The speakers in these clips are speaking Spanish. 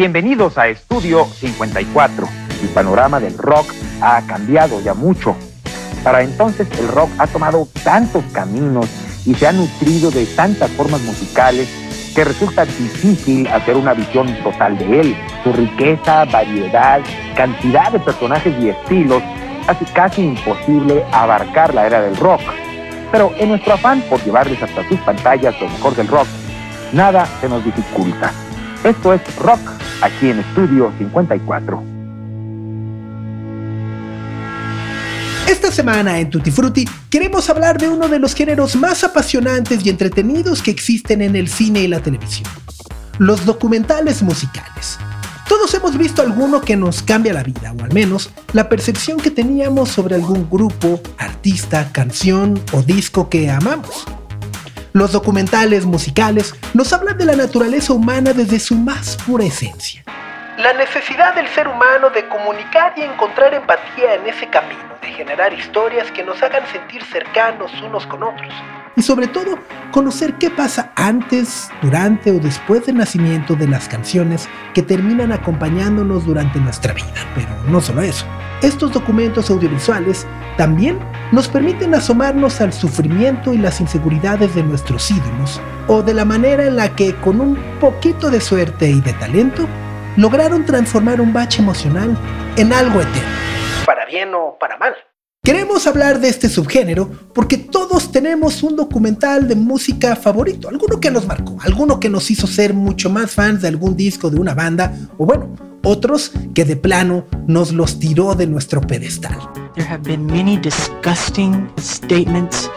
Bienvenidos a Estudio 54. El panorama del rock ha cambiado ya mucho. Para entonces el rock ha tomado tantos caminos y se ha nutrido de tantas formas musicales que resulta difícil hacer una visión total de él. Su riqueza, variedad, cantidad de personajes y estilos hace casi imposible abarcar la era del rock. Pero en nuestro afán por llevarles hasta sus pantallas lo mejor del rock, nada se nos dificulta. Esto es Rock, aquí en Estudio 54. Esta semana en Tutti Frutti queremos hablar de uno de los géneros más apasionantes y entretenidos que existen en el cine y la televisión, los documentales musicales. Todos hemos visto alguno que nos cambia la vida, o al menos la percepción que teníamos sobre algún grupo, artista, canción o disco que amamos. Los documentales musicales nos hablan de la naturaleza humana desde su más pura esencia. La necesidad del ser humano de comunicar y encontrar empatía en ese camino, de generar historias que nos hagan sentir cercanos unos con otros. Y sobre todo, conocer qué pasa antes, durante o después del nacimiento de las canciones que terminan acompañándonos durante nuestra vida. Pero no solo eso. Estos documentos audiovisuales también nos permiten asomarnos al sufrimiento y las inseguridades de nuestros ídolos, o de la manera en la que con un poquito de suerte y de talento, lograron transformar un bache emocional en algo eterno, para bien o para mal. Queremos hablar de este subgénero porque todos tenemos un documental de música favorito, alguno que nos marcó, alguno que nos hizo ser mucho más fans de algún disco de una banda, o bueno, otros que de plano nos los tiró de nuestro pedestal. There have been many disgusting statements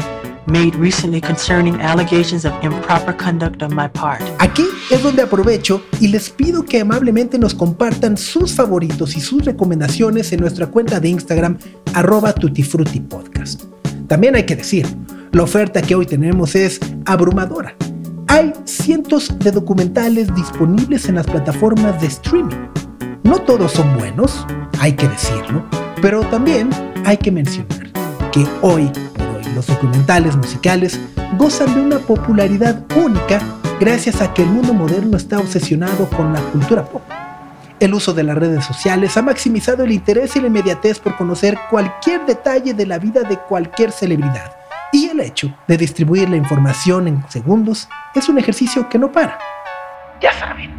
made recently concerning allegations of improper conduct on my part. Aquí es donde aprovecho y les pido que amablemente nos compartan sus favoritos y sus recomendaciones en nuestra cuenta de Instagram arroba tutifrutipodcast. También hay que decir, la oferta que hoy tenemos es abrumadora. Hay cientos de documentales disponibles en las plataformas de streaming no todos son buenos, hay que decirlo, pero también hay que mencionar que hoy los documentales musicales gozan de una popularidad única gracias a que el mundo moderno está obsesionado con la cultura pop. El uso de las redes sociales ha maximizado el interés y la inmediatez por conocer cualquier detalle de la vida de cualquier celebridad. Y el hecho de distribuir la información en segundos es un ejercicio que no para. Ya saben,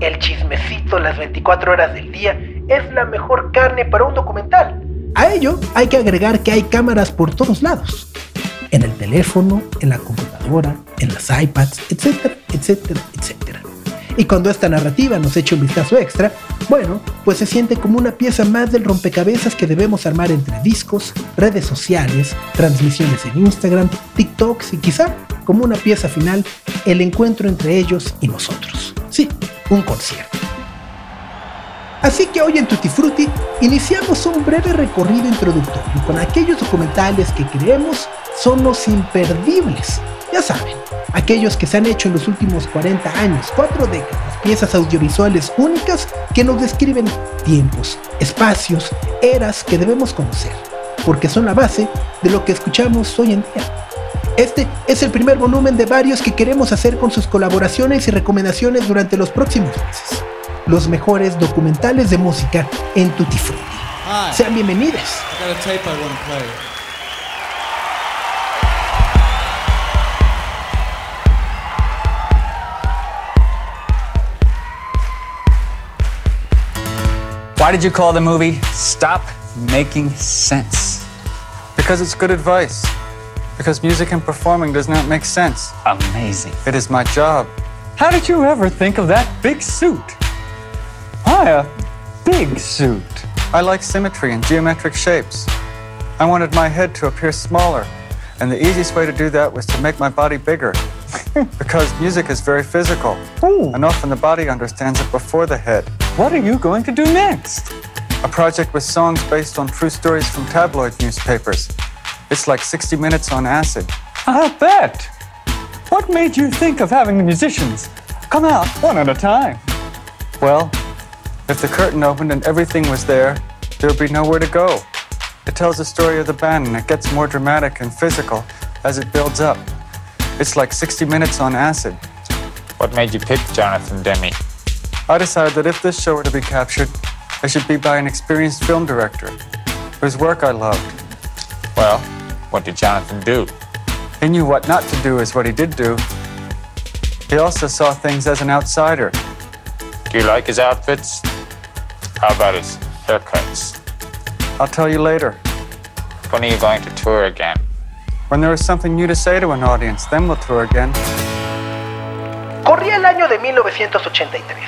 el chismecito las 24 horas del día es la mejor carne para un documental. A ello hay que agregar que hay cámaras por todos lados. En el teléfono, en la computadora, en las iPads, etcétera, etcétera, etcétera. Y cuando esta narrativa nos echa un vistazo extra, bueno, pues se siente como una pieza más del rompecabezas que debemos armar entre discos, redes sociales, transmisiones en Instagram, TikToks y quizá, como una pieza final, el encuentro entre ellos y nosotros. Sí, un concierto. Así que hoy en Tutti Frutti iniciamos un breve recorrido introductorio con aquellos documentales que creemos son los imperdibles. Ya saben, aquellos que se han hecho en los últimos 40 años, cuatro décadas, piezas audiovisuales únicas que nos describen tiempos, espacios, eras que debemos conocer, porque son la base de lo que escuchamos hoy en día. Este es el primer volumen de varios que queremos hacer con sus colaboraciones y recomendaciones durante los próximos meses. Los mejores documentales de música en Tutti Frutti. Sean bienvenidos. Why did you call the movie Stop Making Sense? Because it's good advice. because music and performing does not make sense. Amazing. It is my job. How did you ever think of that big suit? Why a big suit? I like symmetry and geometric shapes. I wanted my head to appear smaller, and the easiest way to do that was to make my body bigger. because music is very physical, Ooh. and often the body understands it before the head. What are you going to do next? A project with songs based on true stories from tabloid newspapers. It's like 60 minutes on acid. I'll bet. What made you think of having the musicians come out one at a time? Well, if the curtain opened and everything was there, there would be nowhere to go. It tells the story of the band and it gets more dramatic and physical as it builds up. It's like 60 minutes on acid. What made you pick Jonathan Demme? I decided that if this show were to be captured, it should be by an experienced film director whose work I loved. Well, what did Jonathan do? He knew what not to do is what he did do. He also saw things as an outsider. Do you like his outfits? How about his haircuts? I'll tell you later. When are you going to tour again? When there is something new to say to an audience, then we'll tour again. Corría el año de 1983,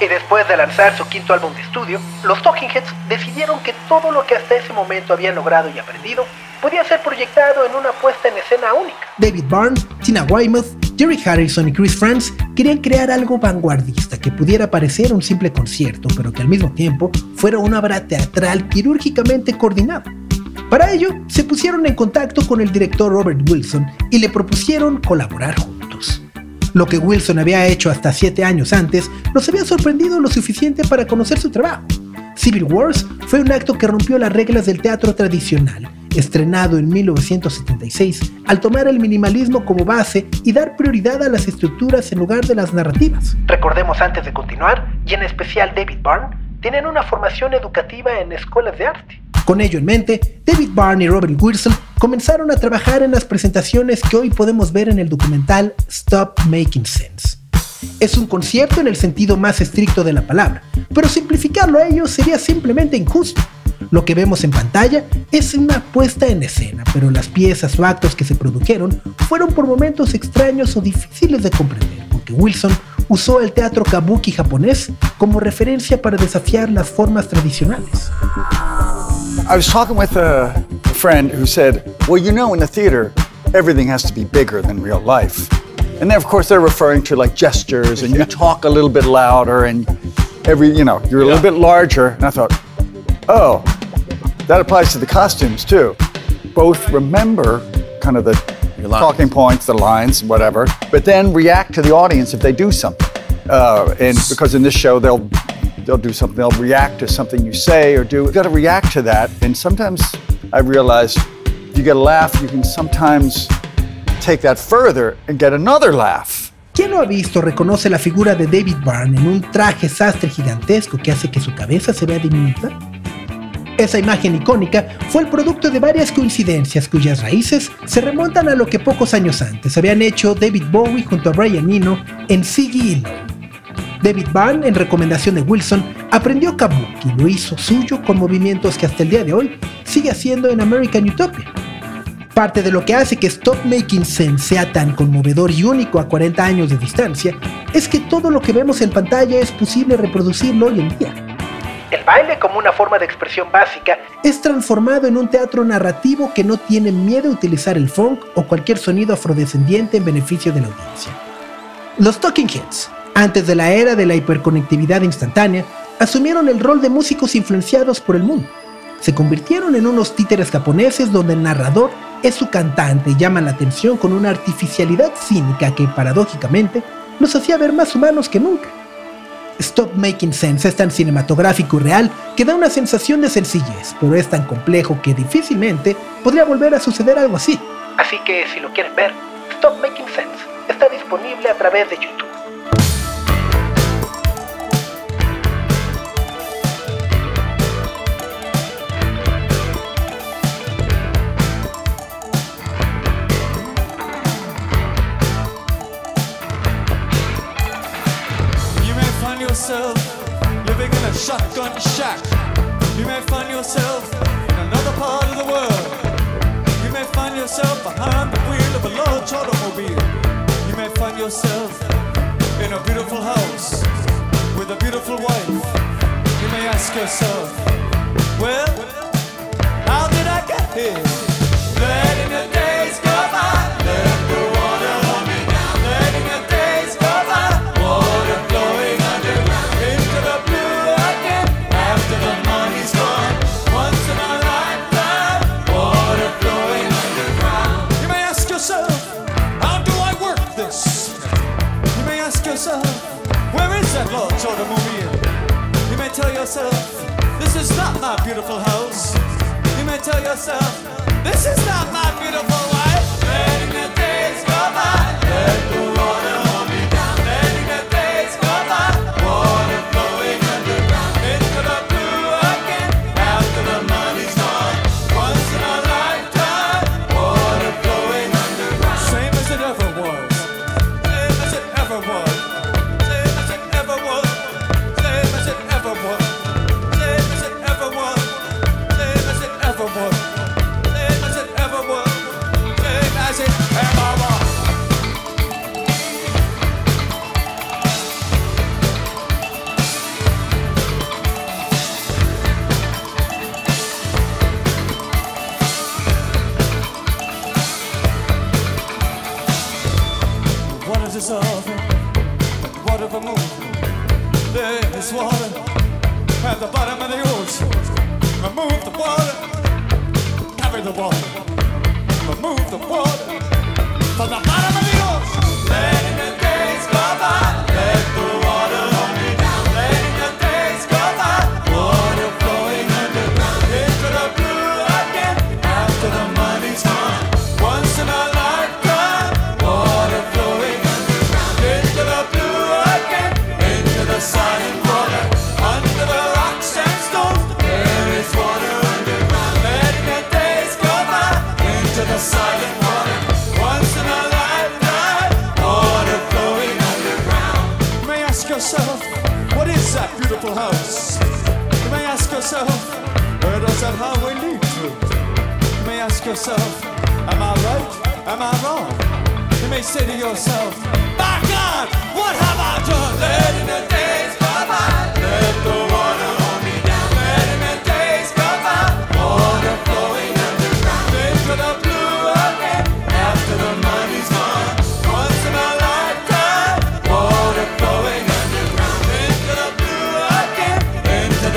y después de lanzar su quinto álbum de estudio, los Talking Heads decidieron que todo lo que hasta ese momento habían logrado y aprendido podía ser proyectado en una puesta en escena única. David Byrne, Tina Weymouth, Jerry Harrison y Chris Franz querían crear algo vanguardista que pudiera parecer un simple concierto, pero que al mismo tiempo fuera una obra teatral quirúrgicamente coordinada. Para ello, se pusieron en contacto con el director Robert Wilson y le propusieron colaborar juntos. Lo que Wilson había hecho hasta siete años antes los había sorprendido lo suficiente para conocer su trabajo. Civil Wars fue un acto que rompió las reglas del teatro tradicional estrenado en 1976, al tomar el minimalismo como base y dar prioridad a las estructuras en lugar de las narrativas. Recordemos antes de continuar, y en especial David Byrne, tienen una formación educativa en escuelas de arte. Con ello en mente, David Byrne y Robert Wilson comenzaron a trabajar en las presentaciones que hoy podemos ver en el documental Stop Making Sense. Es un concierto en el sentido más estricto de la palabra, pero simplificarlo a ello sería simplemente injusto. Lo que vemos en pantalla es una puesta en escena, pero las piezas o actos que se produjeron fueron por momentos extraños o difíciles de comprender, porque Wilson usó el teatro kabuki japonés como referencia para desafiar las formas tradicionales. I was talking with a, friend who said, "Well, you know, in the theater, everything has to be bigger than real life." And then, of course, they're referring to like gestures, and you talk a little bit louder, and every, you know, you're a little bit larger. And I thought, oh, that applies to the costumes too. Both remember kind of the talking points, the lines, whatever, but then react to the audience if they do something. Uh, and because in this show they'll they'll do something, they'll react to something you say or do. You've got to react to that. And sometimes I realize you get a laugh, you can sometimes take that further and get another laugh. ¿Quién lo ha visto reconoce la figura de David Byrne en un traje sastre gigantesco que hace que su cabeza se vea diminuta? Esa imagen icónica fue el producto de varias coincidencias cuyas raíces se remontan a lo que pocos años antes habían hecho David Bowie junto a Brian Eno en Siggy y David Byrne, en recomendación de Wilson, aprendió kabuki y lo hizo suyo con movimientos que hasta el día de hoy sigue haciendo en American Utopia. Parte de lo que hace que Stop Making Sense sea tan conmovedor y único a 40 años de distancia es que todo lo que vemos en pantalla es posible reproducirlo hoy en día. El baile como una forma de expresión básica es transformado en un teatro narrativo que no tiene miedo a utilizar el funk o cualquier sonido afrodescendiente en beneficio de la audiencia. Los Talking Heads, antes de la era de la hiperconectividad instantánea, asumieron el rol de músicos influenciados por el mundo. Se convirtieron en unos títeres japoneses donde el narrador es su cantante y llama la atención con una artificialidad cínica que paradójicamente los hacía ver más humanos que nunca. Stop Making Sense es tan cinematográfico y real que da una sensación de sencillez, pero es tan complejo que difícilmente podría volver a suceder algo así. Así que si lo quieren ver, Stop Making Sense está disponible a través de YouTube. yourself living in a shotgun shack. You may find yourself in another part of the world. You may find yourself behind the wheel of a large automobile. You may find yourself in a beautiful house with a beautiful wife. You may ask yourself, well, how did I get here? Late in the day. yourself, this is not my beautiful house. You may tell yourself, this is not my beautiful wife. Letting the days go by, let the What if? There is water at the bottom of the ocean. Remove the water, the water. Remove the water from the bottom of the ocean. The days go by. us. You may ask yourself, where does that highway lead to? You may ask yourself, am I right? Am I wrong? You may say to yourself, my God, what have I done? Late the days, go by. Let the water.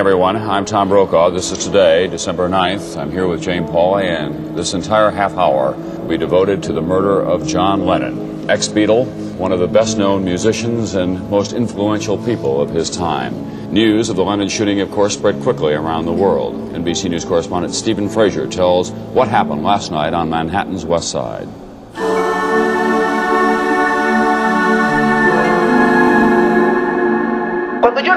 everyone. I'm Tom Brokaw. This is today, December 9th. I'm here with Jane Pauley, and this entire half hour will be devoted to the murder of John Lennon, ex Beatle, one of the best known musicians and most influential people of his time. News of the Lennon shooting, of course, spread quickly around the world. NBC News correspondent Stephen Frazier tells what happened last night on Manhattan's West Side.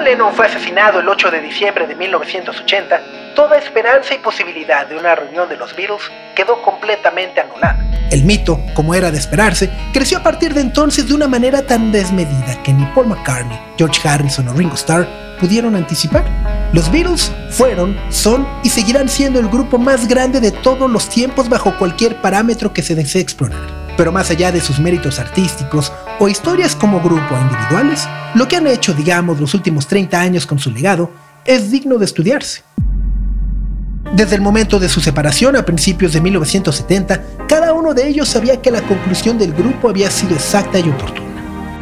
Lennon fue asesinado el 8 de diciembre de 1980, toda esperanza y posibilidad de una reunión de los Beatles quedó completamente anulada. El mito, como era de esperarse, creció a partir de entonces de una manera tan desmedida que ni Paul McCartney, George Harrison o Ringo Starr pudieron anticipar. Los Beatles fueron, son y seguirán siendo el grupo más grande de todos los tiempos bajo cualquier parámetro que se desee explorar. Pero más allá de sus méritos artísticos o historias como grupo o individuales, lo que han hecho, digamos, los últimos 30 años con su legado es digno de estudiarse. Desde el momento de su separación a principios de 1970, cada uno de ellos sabía que la conclusión del grupo había sido exacta y oportuna.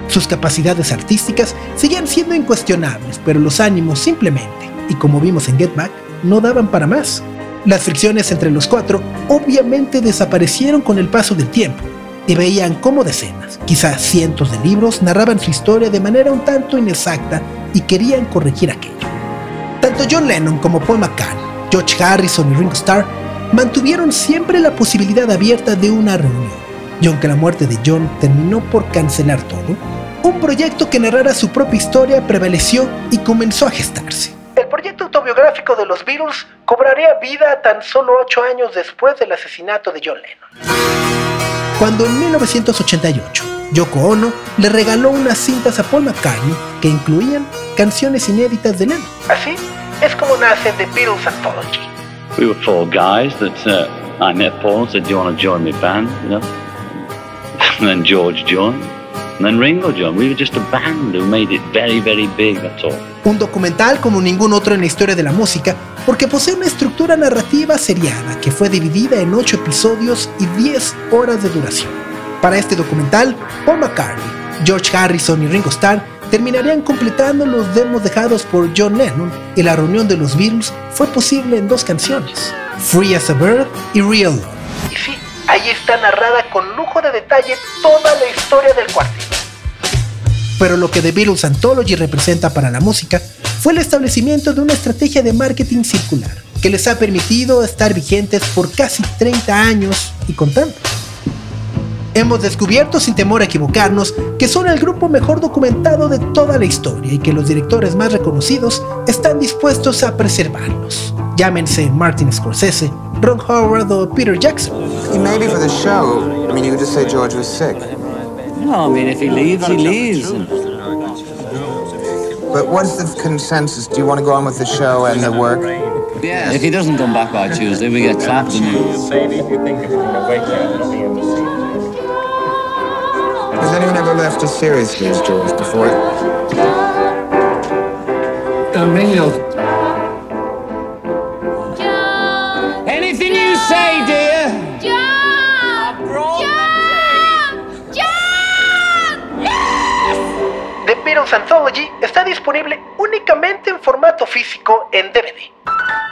Sus capacidades artísticas seguían siendo incuestionables, pero los ánimos simplemente, y como vimos en Get Back, no daban para más. Las fricciones entre los cuatro obviamente desaparecieron con el paso del tiempo, y veían cómo decenas, quizás cientos de libros narraban su historia de manera un tanto inexacta y querían corregir aquello. Tanto John Lennon como Paul McCartney George Harrison y Ringo Starr mantuvieron siempre la posibilidad abierta de una reunión, y aunque la muerte de John terminó por cancelar todo, un proyecto que narrara su propia historia prevaleció y comenzó a gestarse. El proyecto autobiográfico de los Beatles cobraría vida tan solo ocho años después del asesinato de John Lennon. Cuando en 1988 Yoko Ono le regaló unas cintas a Paul McCartney que incluían canciones inéditas de Lennon. Así es como nace The Beatles Anthology. We were four guys that uh, I met Paul and said, Do you want to join my band? You know? and then George joined. And then Ringo joined. We were just a band who made it very, very big, that's all. Un documental como ningún otro en la historia de la música, porque posee una estructura narrativa seriada que fue dividida en 8 episodios y 10 horas de duración. Para este documental, Paul McCartney, George Harrison y Ringo Starr terminarían completando los demos dejados por John Lennon y la reunión de los Beatles fue posible en dos canciones, Free as a Bird y Real Love. Y sí, ahí está narrada con lujo de detalle toda la historia del cuarteto. Pero lo que The Beatles Anthology representa para la música fue el establecimiento de una estrategia de marketing circular que les ha permitido estar vigentes por casi 30 años y contando. Hemos descubierto sin temor a equivocarnos que son el grupo mejor documentado de toda la historia y que los directores más reconocidos están dispuestos a preservarlos. Llámense Martin Scorsese, Ron Howard o Peter Jackson. And maybe for the show, I mean, you could just say George was sick. No, I mean, if he leaves, he leaves. But what's the consensus? Do you want to go on with the show and the work? Yeah. If he doesn't come back by Tuesday, we get clapped. Maybe if you think it's going to wake up, be able to see. Has anyone ever left as seriously as George before? Uh, Beatles Anthology está disponible únicamente en formato físico en DVD.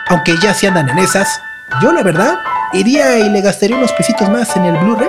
Aunque ya se andan en esas, yo la verdad iría y le gastaría unos pesitos más en el Blu-ray.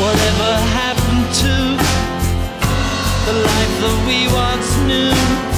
Whatever happened to the life that we once knew?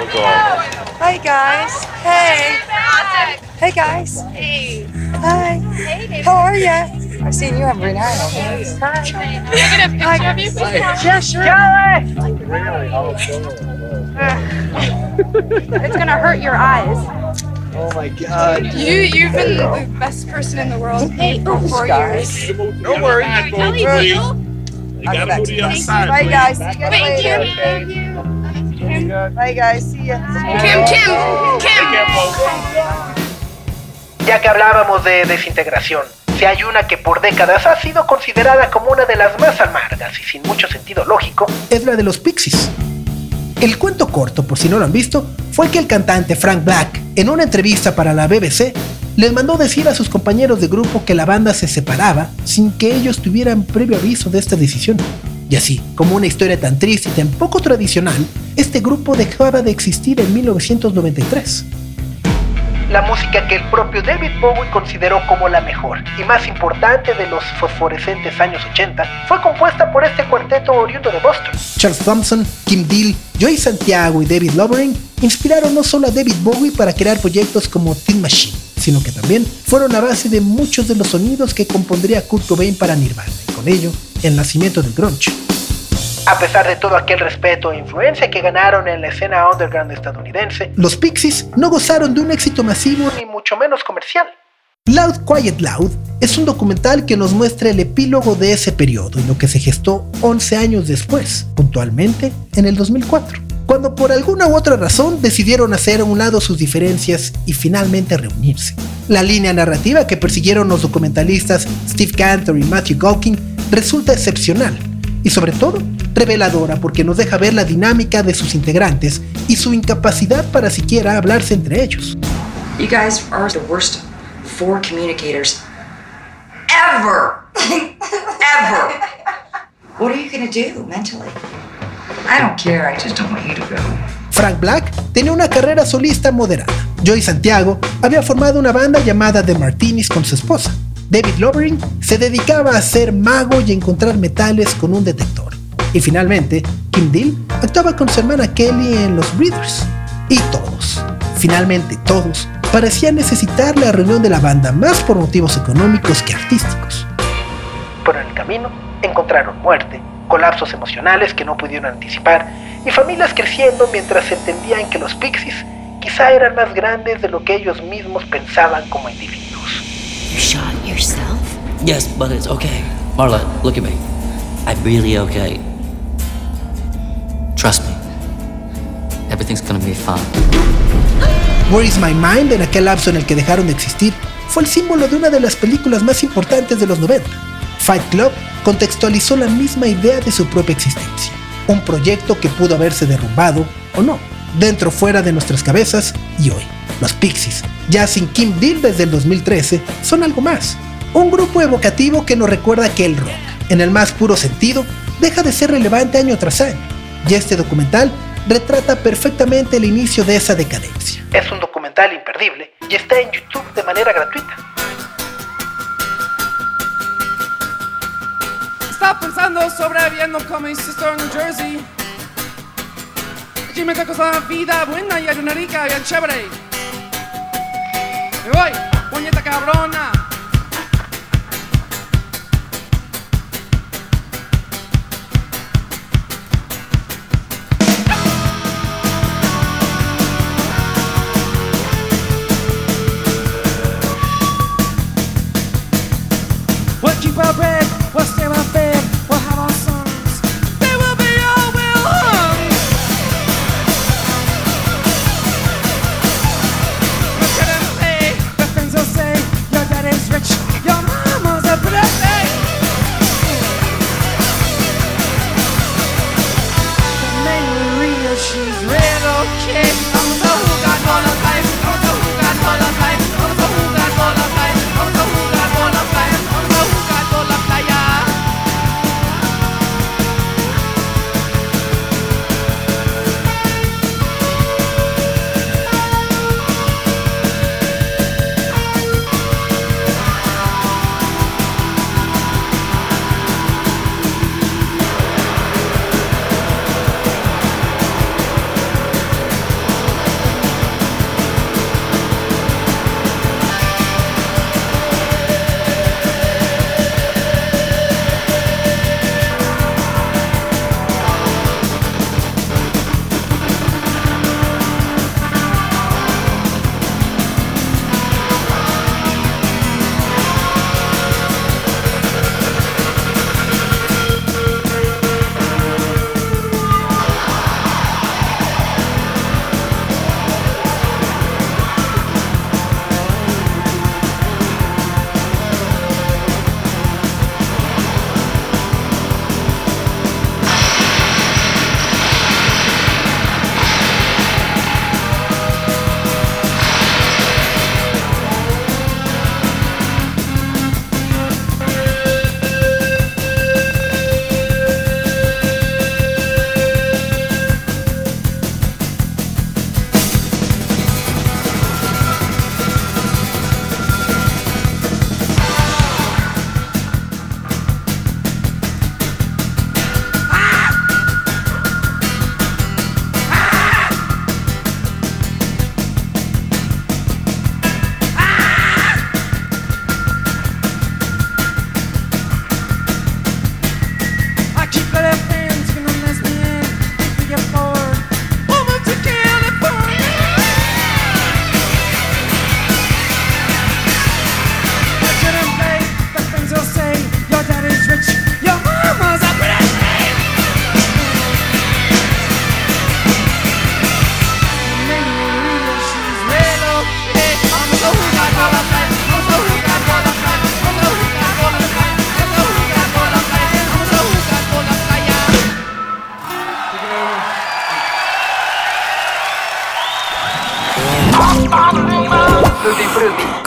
Hi guys. Hey. Hey guys. Hey. Hi. Hey. How are ya? I've seen you every night. Hi. Can I get a picture of you? Yeah, oh, sure. It's gonna hurt your eyes. Oh my god. You, you've been the best person in the world hey, for four years. No worries. Kelly, I'll deal? go back to you. Bye guys. See you guys Thank you. Thank you. Bye guys. See ya. Kim, Kim, Kim. Ya que hablábamos de desintegración, si hay una que por décadas ha sido considerada como una de las más amargas y sin mucho sentido lógico, es la de los Pixies. El cuento corto, por si no lo han visto, fue que el cantante Frank Black, en una entrevista para la BBC, les mandó decir a sus compañeros de grupo que la banda se separaba sin que ellos tuvieran previo aviso de esta decisión. Y así, como una historia tan triste y tan poco tradicional, este grupo dejaba de existir en 1993. La música que el propio David Bowie consideró como la mejor y más importante de los fosforescentes años 80 fue compuesta por este cuarteto oriundo de Boston. Charles Thompson, Kim Deal, Joey Santiago y David Lovering inspiraron no solo a David Bowie para crear proyectos como Tin Machine, sino que también fueron la base de muchos de los sonidos que compondría Kurt Cobain para Nirvana y con ello el nacimiento del grunge. A pesar de todo aquel respeto e influencia que ganaron en la escena underground estadounidense, los Pixies no gozaron de un éxito masivo ni mucho menos comercial. Loud Quiet Loud es un documental que nos muestra el epílogo de ese periodo y lo que se gestó 11 años después, puntualmente en el 2004, cuando por alguna u otra razón decidieron hacer a un lado sus diferencias y finalmente reunirse. La línea narrativa que persiguieron los documentalistas Steve Cantor y Matthew Galkin resulta excepcional y sobre todo reveladora porque nos deja ver la dinámica de sus integrantes y su incapacidad para siquiera hablarse entre ellos. You guys are the worst four communicators ever. ever. What are you gonna do mentally? I don't care. I just don't want you to go. Frank Black tenía una carrera solista moderada. Joey Santiago había formado una banda llamada The Martinis con su esposa. David Lovering se dedicaba a ser mago y encontrar metales con un detector. Y finalmente, Kim Deal actuaba con su hermana Kelly en los Breeders. Y todos, finalmente todos, parecían necesitar la reunión de la banda más por motivos económicos que artísticos. Pero en el camino encontraron muerte, colapsos emocionales que no pudieron anticipar y familias creciendo mientras entendían que los Pixies quizá eran más grandes de lo que ellos mismos pensaban como individuos. You shot yourself? Yes, but it's okay. Marla, look at me. I'm really okay. Trust me. Everything's gonna be fine. Where is My Mind, en aquel lapso en el que dejaron de existir, fue el símbolo de una de las películas más importantes de los 90. Fight Club contextualizó la misma idea de su propia existencia. Un proyecto que pudo haberse derrumbado o no, dentro o fuera de nuestras cabezas y hoy. Los Pixies, ya sin Kim Deal desde el 2013, son algo más. Un grupo evocativo que nos recuerda que el rock, en el más puro sentido, deja de ser relevante año tras año. Y este documental retrata perfectamente el inicio de esa decadencia. Es un documental imperdible y está en YouTube de manera gratuita. Estaba pensando sobre viendo con mi sister en New Jersey. Allí me tocó la vida buena y hay una rica bien chévere. Me voy, puñeta cabrona.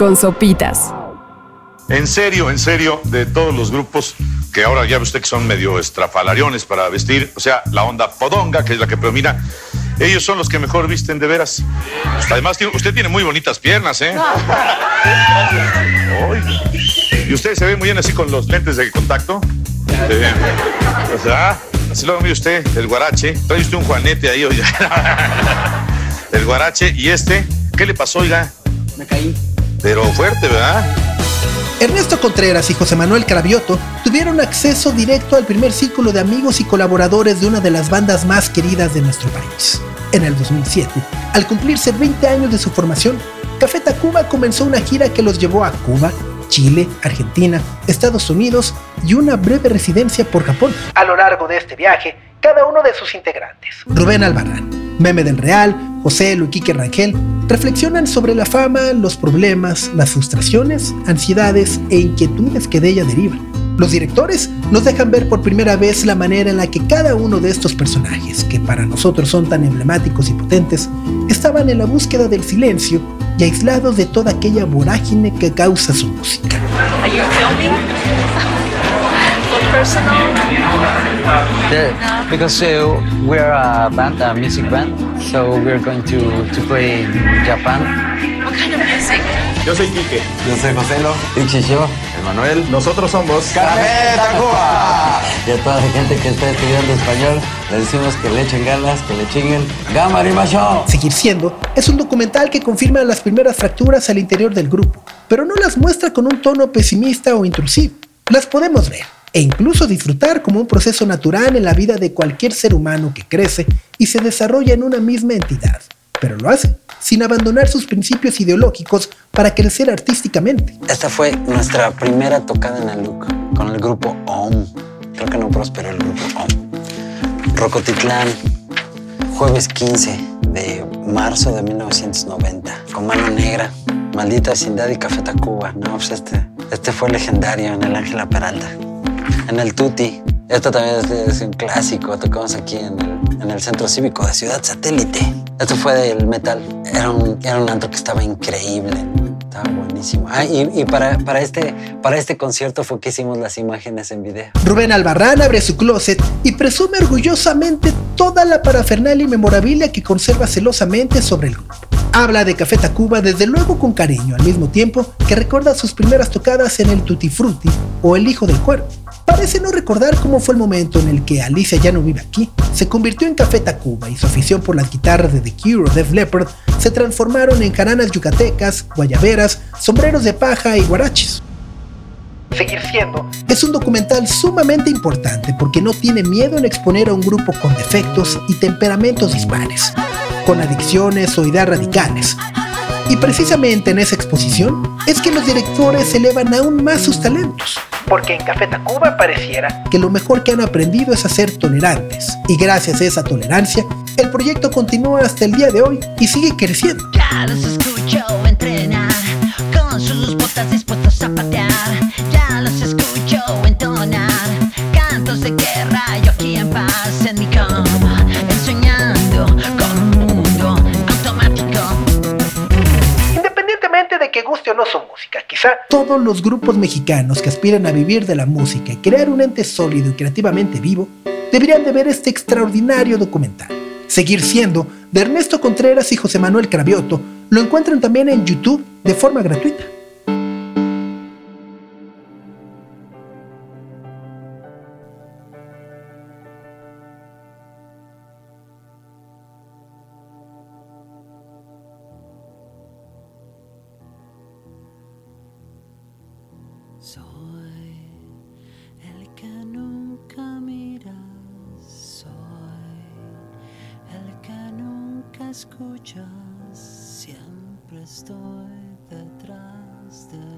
Con sopitas. En serio, en serio, de todos los grupos que ahora ya ve usted que son medio estrafalariones para vestir, o sea, la onda podonga, que es la que predomina, ellos son los que mejor visten de veras. Además, usted tiene muy bonitas piernas, ¿eh? Y usted se ve muy bien así con los lentes de contacto. O sea, así lo mire usted, el guarache. Trae usted un juanete ahí, oiga. El guarache. ¿Y este? ¿Qué le pasó, oiga? Me caí. Pero fuerte, ¿verdad? Ernesto Contreras y José Manuel Cravioto tuvieron acceso directo al primer círculo de amigos y colaboradores de una de las bandas más queridas de nuestro país. En el 2007, al cumplirse 20 años de su formación, Café Tacuba comenzó una gira que los llevó a Cuba, Chile, Argentina, Estados Unidos y una breve residencia por Japón. A lo largo de este viaje, cada uno de sus integrantes, Rubén Albarrán, Meme del Real, José Luquique Rangel, reflexionan sobre la fama, los problemas, las frustraciones, ansiedades e inquietudes que de ella derivan. Los directores nos dejan ver por primera vez la manera en la que cada uno de estos personajes, que para nosotros son tan emblemáticos y potentes, estaban en la búsqueda del silencio y aislados de toda aquella vorágine que causa su música. Personal? Yeah, because uh, we're a band, a music band, so we're going to, to play in Japan. What kind of music? Yo soy Quique. Yo soy Joselo. Ixi yo. Emanuel. Nosotros somos Café Tacuba. Y a toda la gente que está estudiando español, le decimos que le echen ganas, que le chinguen. ¡Gama Show! Seguir siendo es un documental que confirma las primeras fracturas al interior del grupo, pero no las muestra con un tono pesimista o intrusivo. Las podemos ver e incluso disfrutar como un proceso natural en la vida de cualquier ser humano que crece y se desarrolla en una misma entidad, pero lo hace sin abandonar sus principios ideológicos para crecer artísticamente. Esta fue nuestra primera tocada en look con el grupo OM. Creo que no prosperó el grupo OM. Rocotitlán, jueves 15 de marzo de 1990, con Mano Negra, Maldita Vecindad y Café Tacuba. No, pues este, este fue legendario en el Ángela Peralta. En el Tuti, esto también es, es un clásico, tocamos aquí en el, en el Centro Cívico de Ciudad Satélite. Esto fue del metal, era un, era un antro que estaba increíble, estaba buenísimo. Ah, y, y para, para, este, para este concierto fue que hicimos las imágenes en video. Rubén Albarrán abre su closet y presume orgullosamente toda la parafernalia y memorabilia que conserva celosamente sobre el grupo. Habla de Café Tacuba desde luego con cariño, al mismo tiempo que recuerda sus primeras tocadas en el Tutti Frutti o El Hijo del Cuervo. Parece no recordar cómo fue el momento en el que Alicia ya no vive aquí, se convirtió en Café Tacuba y su afición por las guitarras de The Cure o Def Leppard se transformaron en jaranas yucatecas, guayaberas, sombreros de paja y guaraches. Seguir siendo es un documental sumamente importante porque no tiene miedo en exponer a un grupo con defectos y temperamentos dispares, con adicciones o ideas radicales. Y precisamente en esa exposición es que los directores elevan aún más sus talentos. Porque en Café Tacuba pareciera que lo mejor que han aprendido es a ser tolerantes. Y gracias a esa tolerancia, el proyecto continúa hasta el día de hoy y sigue creciendo. Ya los escucho entrenar con sus botas dispuestos a patear. De guerra. Yo aquí en paz en mi cama, con un mundo automático. Independientemente de que guste o no su música, quizá todos los grupos mexicanos que aspiran a vivir de la música y crear un ente sólido y creativamente vivo deberían de ver este extraordinario documental. Seguir siendo de Ernesto Contreras y José Manuel Cravioto lo encuentran también en YouTube de forma gratuita. Escuchas, siempre estoy detrás de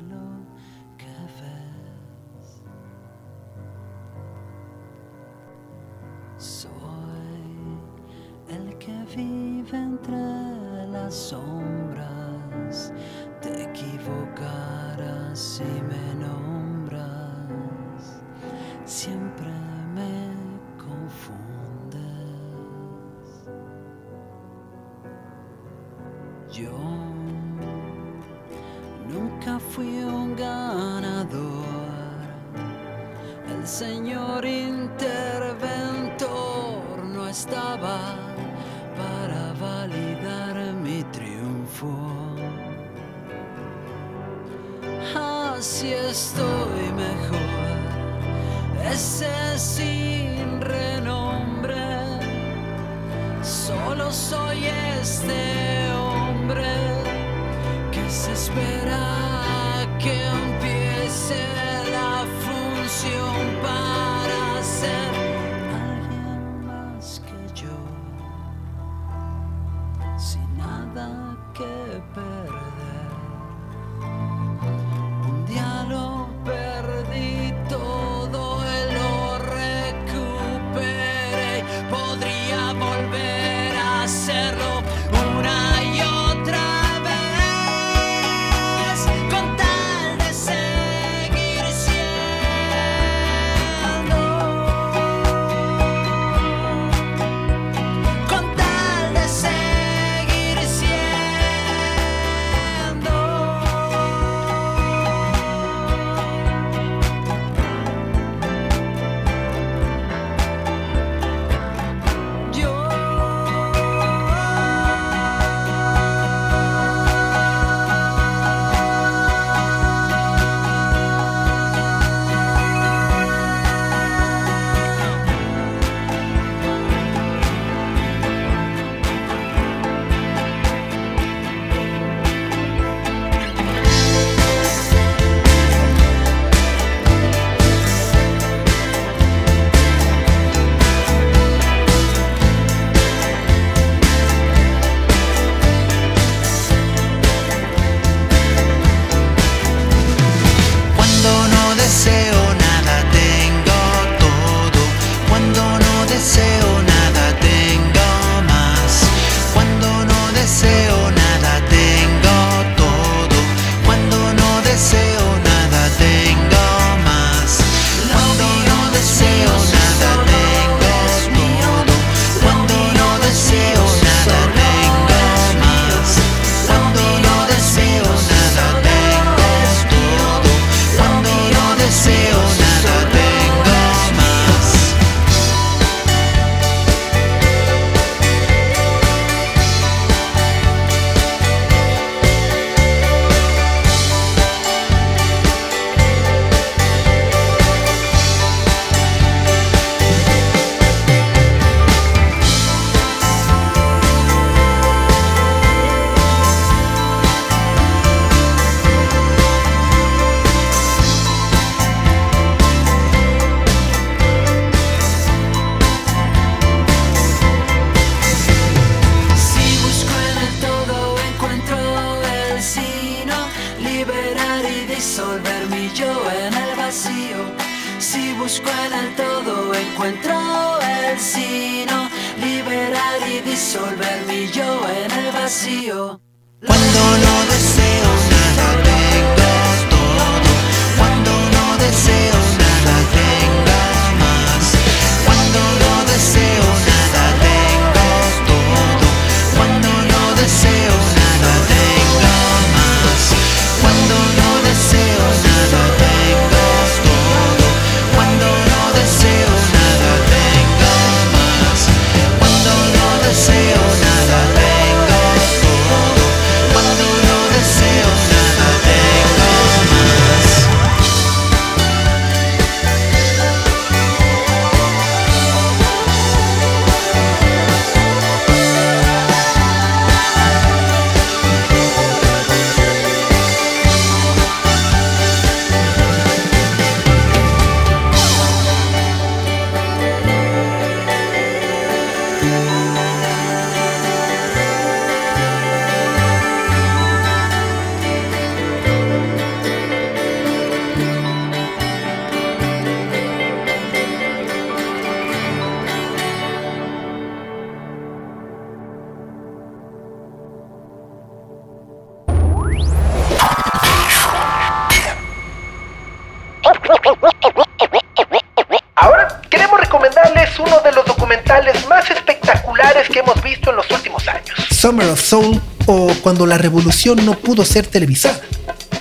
Soul o Cuando la revolución no pudo ser televisada.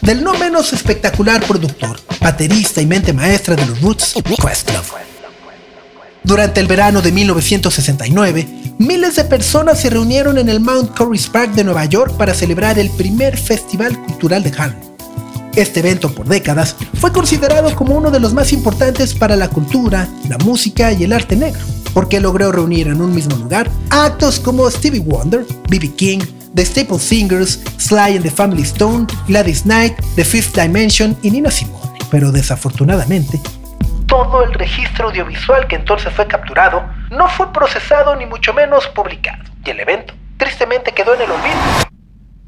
Del no menos espectacular productor, baterista y mente maestra de los Roots, Questlove. Durante el verano de 1969, miles de personas se reunieron en el Mount Corris Park de Nueva York para celebrar el primer Festival Cultural de Harlem. Este evento por décadas fue considerado como uno de los más importantes para la cultura, la música y el arte negro, porque logró reunir en un mismo lugar actos como Stevie Wonder, B.B. King, The Staple Singers, Sly and the Family Stone, Gladys Knight, The Fifth Dimension y Nina Simone. Pero desafortunadamente, todo el registro audiovisual que entonces fue capturado no fue procesado ni mucho menos publicado, y el evento tristemente quedó en el olvido.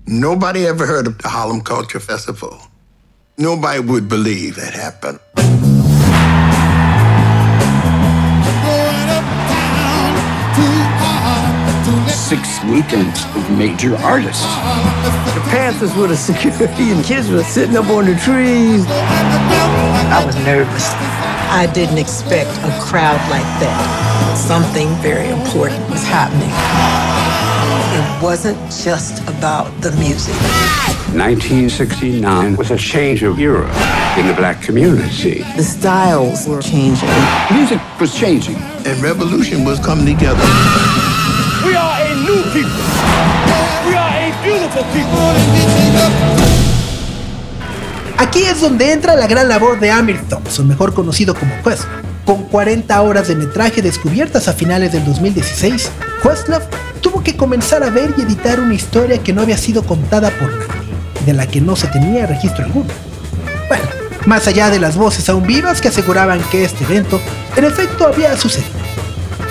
Nobody ever heard of the Harlem Culture Festival. Nobody would believe that happened. Six weekends with major artists. The Panthers were the security and kids were sitting up on the trees. I was nervous. I didn't expect a crowd like that. Something very important was happening. It wasn't just about the music. 1969 was a change of era in the black community. The styles were changing. Music was changing. And revolution was coming together. We are a new people. We are a beautiful people. Aquí es donde entra la gran labor de Amir Thompson, mejor conocido como Questlove. Con 40 horas de metraje descubiertas a finales del 2016, Questlove tuvo que comenzar a ver y editar una historia que no había sido contada por nadie, de la que no se tenía registro alguno. Bueno, más allá de las voces aún vivas que aseguraban que este evento en efecto había sucedido.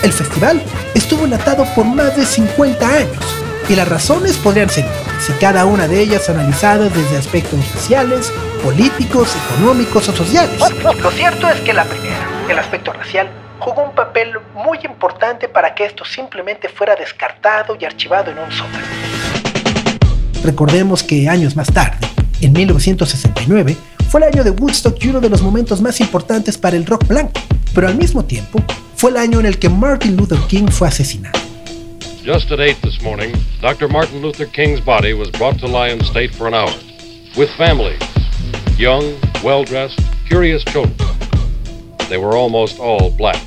El festival estuvo enlatado por más de 50 años y las razones podrían ser si cada una de ellas analizadas desde aspectos raciales, políticos, económicos o sociales. Lo cierto es que la primera, el aspecto racial, jugó un papel muy importante para que esto simplemente fuera descartado y archivado en un sótano. Recordemos que años más tarde, en 1969, fue el año de Woodstock y uno de los momentos más importantes para el rock blanco, pero al mismo tiempo fue el año en el que Martin Luther King fue asesinado. Just at 8 this morning, Dr. Martin Luther King's body was brought to Lyon State for an hour, with families, young, well dressed, curious children. They were almost all black.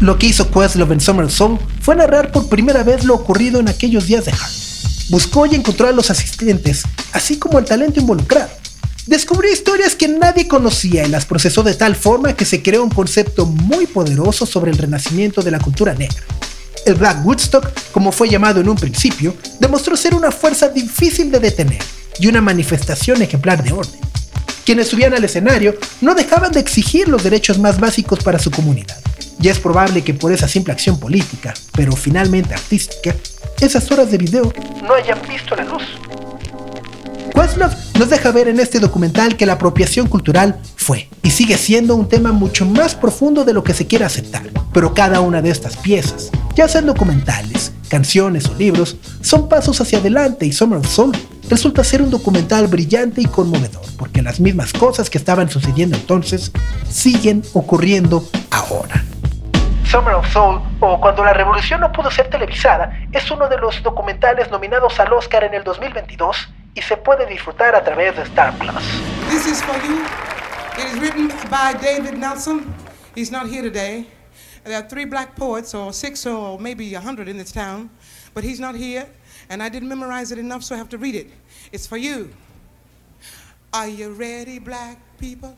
Lo que hizo Questlove en Summer Soul fue narrar por primera vez lo ocurrido en aquellos días de Harlem. Buscó y encontró a los asistentes, así como el talento involucrado. Descubrió historias que nadie conocía y las procesó de tal forma que se creó un concepto muy poderoso sobre el renacimiento de la cultura negra. El Black Woodstock, como fue llamado en un principio, demostró ser una fuerza difícil de detener y una manifestación ejemplar de orden. Quienes subían al escenario no dejaban de exigir los derechos más básicos para su comunidad. Y es probable que por esa simple acción política, pero finalmente artística, esas horas de video no hayan visto la luz. Questlove nos deja ver en este documental que la apropiación cultural fue y sigue siendo un tema mucho más profundo de lo que se quiere aceptar. Pero cada una de estas piezas, ya sean documentales, canciones o libros, son pasos hacia adelante y Summer of Soul resulta ser un documental brillante y conmovedor, porque las mismas cosas que estaban sucediendo entonces siguen ocurriendo ahora. Summer of Soul, o Cuando la Revolución no pudo ser televisada, es uno de los documentales nominados al Oscar en el 2022 y se puede disfrutar a través de Star Plus. This is for you. It is written by David Nelson. He's not here today. There are three black poets, or six, or maybe a hundred in this town, but he's not here, and I didn't memorize it enough, so I have to read it. It's for you. Are you ready, black people?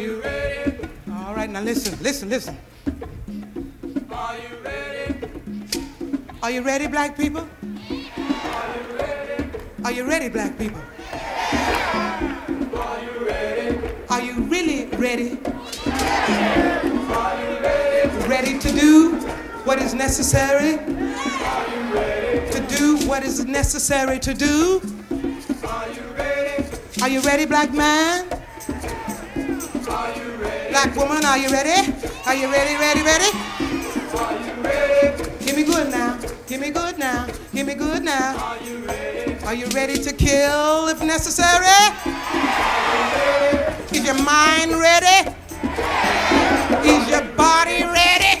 You ready? All right, now listen, listen, listen. Are you ready? Are you ready, black people? Are you ready? Are you ready, black people? Are you ready? Are you really ready? Are you ready? Ready to do what is necessary? Are you ready? To do what is necessary to do? Are you ready? Are you ready, black man? Black woman, are you ready? Are you ready, ready, ready? Are you ready? Give me good now. Give me good now. Give me good now. Are you ready? Are you ready to kill if necessary? You? Is your mind ready? Is your body ready?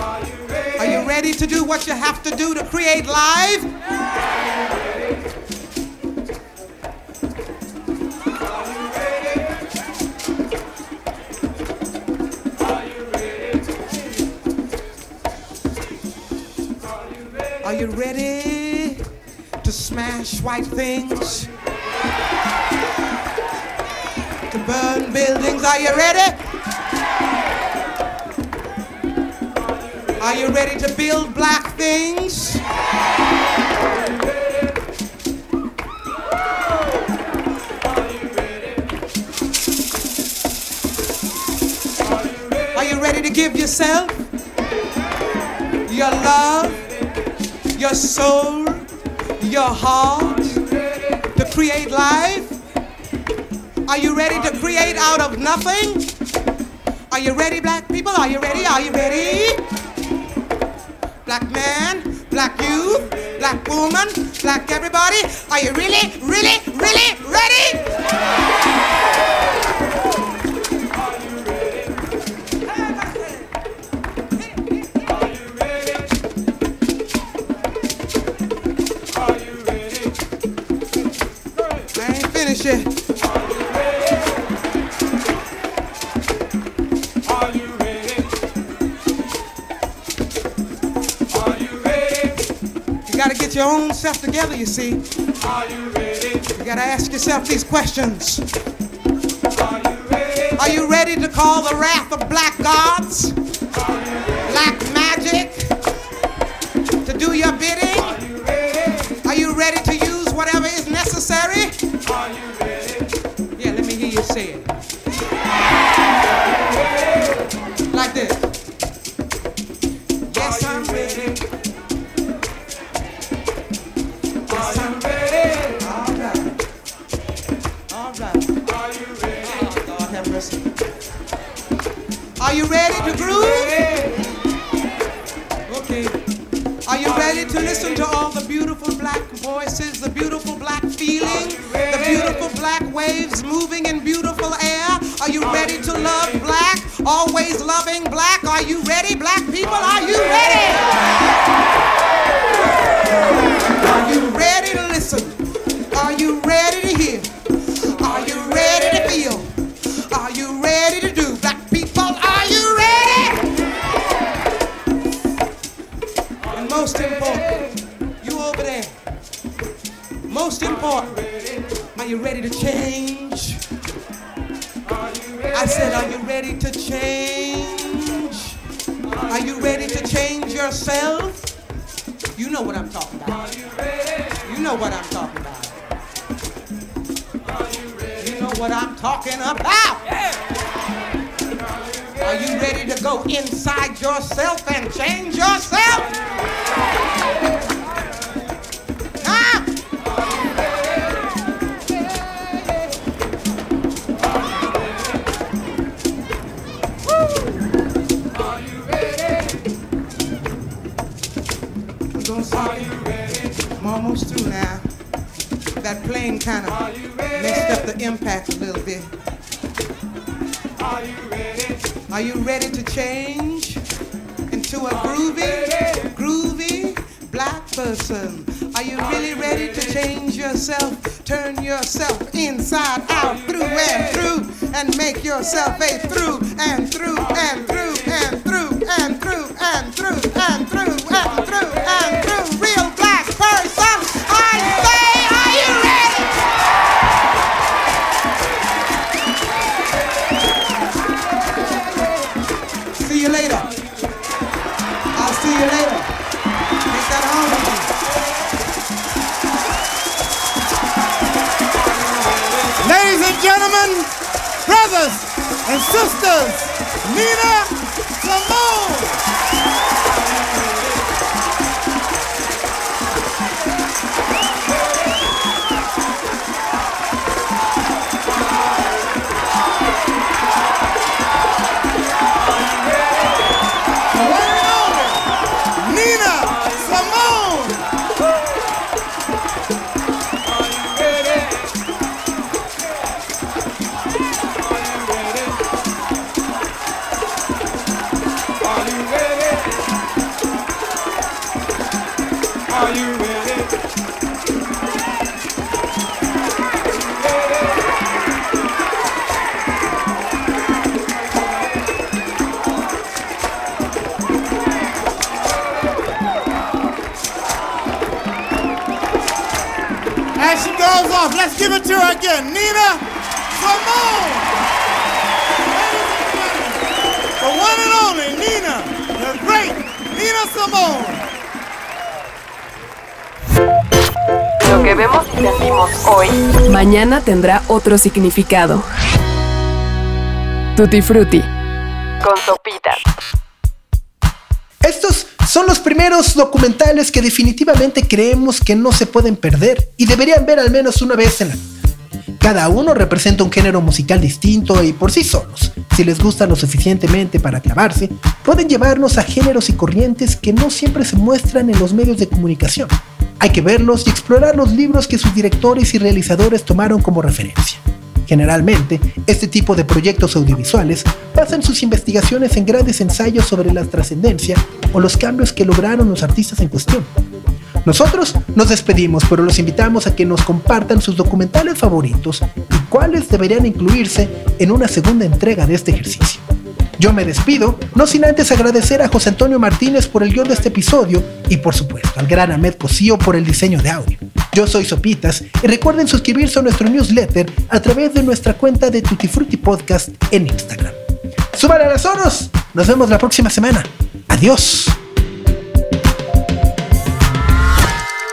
Are you ready? Are you ready to do what you have to do to create life? White things? To burn buildings? Are you ready? Are you ready to build black things? Are you ready to give yourself your love? your soul, your heart to create life? Are you ready to create out of nothing? Are you ready, black people? Are you ready? Are you ready? Black man, black youth, black woman, black everybody, are you really, really, really ready? Your own self together, you see. Are you ready? You gotta ask yourself these questions. Are you ready? Are you ready to call the wrath of black gods? To listen to all the beautiful black voices, the beautiful black feeling, the beautiful black waves moving in beautiful air? Are you ready to love black? Always loving black? Are you ready, black people? Are you ready? You ready to change? I said, are you ready to change? Are you ready to change yourself? You know what I'm talking about. You know what I'm talking about. You know what I'm talking about. Are you ready to go inside yourself and change yourself? That plane kind of messed up the impact a little bit. Are you ready? Are you ready to change into a groovy, groovy black person? Are you really ready to change yourself? Turn yourself inside out, through and through, and make yourself a through and through and through and through and through and through and through and through and through. Brothers and sisters, Nina let's again. Nina Simone. The one and only Nina, the great Nina Simone. Lo que vemos y sentimos hoy, mañana tendrá otro significado. Tutti Frutti. Con sopitas. Estos son los primeros documentales que definitivamente creemos que no se pueden perder y deberían ver al menos una vez en la vida. Cada uno representa un género musical distinto y por sí solos, si les gusta lo suficientemente para clavarse, pueden llevarnos a géneros y corrientes que no siempre se muestran en los medios de comunicación. Hay que verlos y explorar los libros que sus directores y realizadores tomaron como referencia. Generalmente, este tipo de proyectos audiovisuales basan sus investigaciones en grandes ensayos sobre la trascendencia o los cambios que lograron los artistas en cuestión. Nosotros nos despedimos, pero los invitamos a que nos compartan sus documentales favoritos y cuáles deberían incluirse en una segunda entrega de este ejercicio. Yo me despido, no sin antes agradecer a José Antonio Martínez por el guion de este episodio y por supuesto al gran Ahmed Cosío por el diseño de audio. Yo soy Sopitas y recuerden suscribirse a nuestro newsletter a través de nuestra cuenta de Tutti Frutti Podcast en Instagram. ¡Suban a las oros! Nos vemos la próxima semana. Adiós.